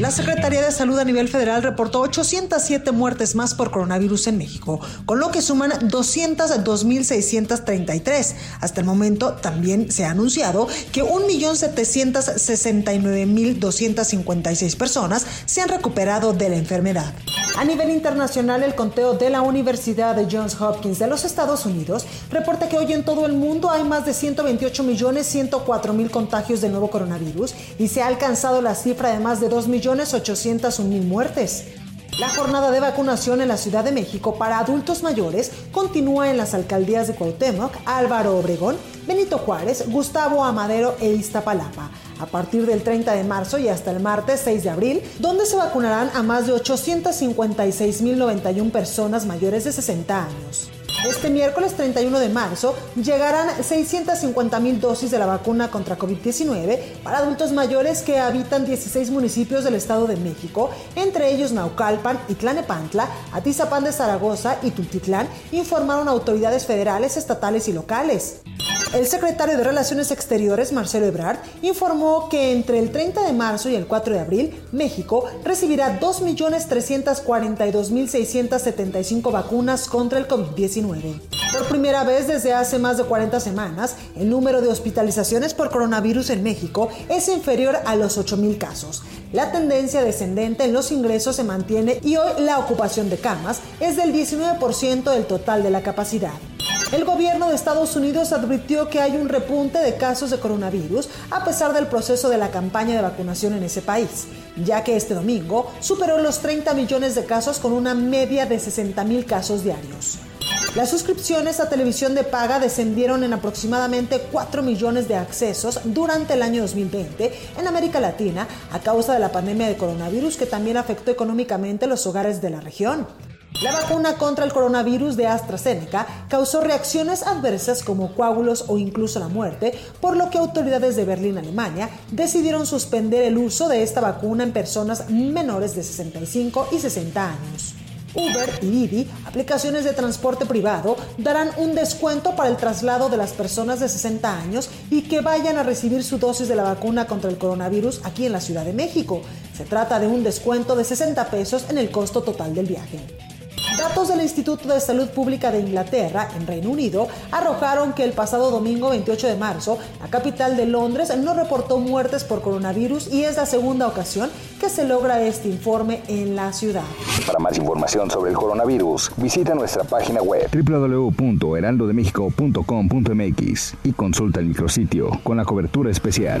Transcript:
La Secretaría de Salud a nivel federal reportó 807 muertes más por coronavirus en México, con lo que suman 202.633. Hasta el momento también se ha anunciado que 1.769.256 personas se han recuperado de la enfermedad. A nivel internacional, el conteo de la Universidad de Johns Hopkins de los Estados Unidos reporta que hoy en todo el mundo hay más de 128.104.000 contagios del nuevo coronavirus y se ha alcanzado la cifra de más de 2.801.000 muertes. La jornada de vacunación en la Ciudad de México para adultos mayores continúa en las alcaldías de Cuauhtémoc, Álvaro Obregón, Benito Juárez, Gustavo Amadero e Iztapalapa a partir del 30 de marzo y hasta el martes 6 de abril, donde se vacunarán a más de 856.091 personas mayores de 60 años. Este miércoles 31 de marzo llegarán 650.000 dosis de la vacuna contra COVID-19 para adultos mayores que habitan 16 municipios del Estado de México, entre ellos Naucalpan, Tlanepantla, Atizapán de Zaragoza y Tultitlán, informaron autoridades federales, estatales y locales. El secretario de Relaciones Exteriores, Marcelo Ebrard, informó que entre el 30 de marzo y el 4 de abril, México recibirá 2.342.675 vacunas contra el COVID-19. Por primera vez desde hace más de 40 semanas, el número de hospitalizaciones por coronavirus en México es inferior a los 8.000 casos. La tendencia descendente en los ingresos se mantiene y hoy la ocupación de camas es del 19% del total de la capacidad. El gobierno de Estados Unidos advirtió que hay un repunte de casos de coronavirus a pesar del proceso de la campaña de vacunación en ese país, ya que este domingo superó los 30 millones de casos con una media de 60 mil casos diarios. Las suscripciones a televisión de paga descendieron en aproximadamente 4 millones de accesos durante el año 2020 en América Latina a causa de la pandemia de coronavirus que también afectó económicamente los hogares de la región. La vacuna contra el coronavirus de AstraZeneca causó reacciones adversas como coágulos o incluso la muerte, por lo que autoridades de Berlín, Alemania, decidieron suspender el uso de esta vacuna en personas menores de 65 y 60 años. Uber y Didi, aplicaciones de transporte privado, darán un descuento para el traslado de las personas de 60 años y que vayan a recibir su dosis de la vacuna contra el coronavirus aquí en la Ciudad de México. Se trata de un descuento de 60 pesos en el costo total del viaje. Datos del Instituto de Salud Pública de Inglaterra, en Reino Unido, arrojaron que el pasado domingo 28 de marzo, la capital de Londres no reportó muertes por coronavirus y es la segunda ocasión que se logra este informe en la ciudad. Para más información sobre el coronavirus, visita nuestra página web www.heraldodemexico.com.mx y consulta el micrositio con la cobertura especial.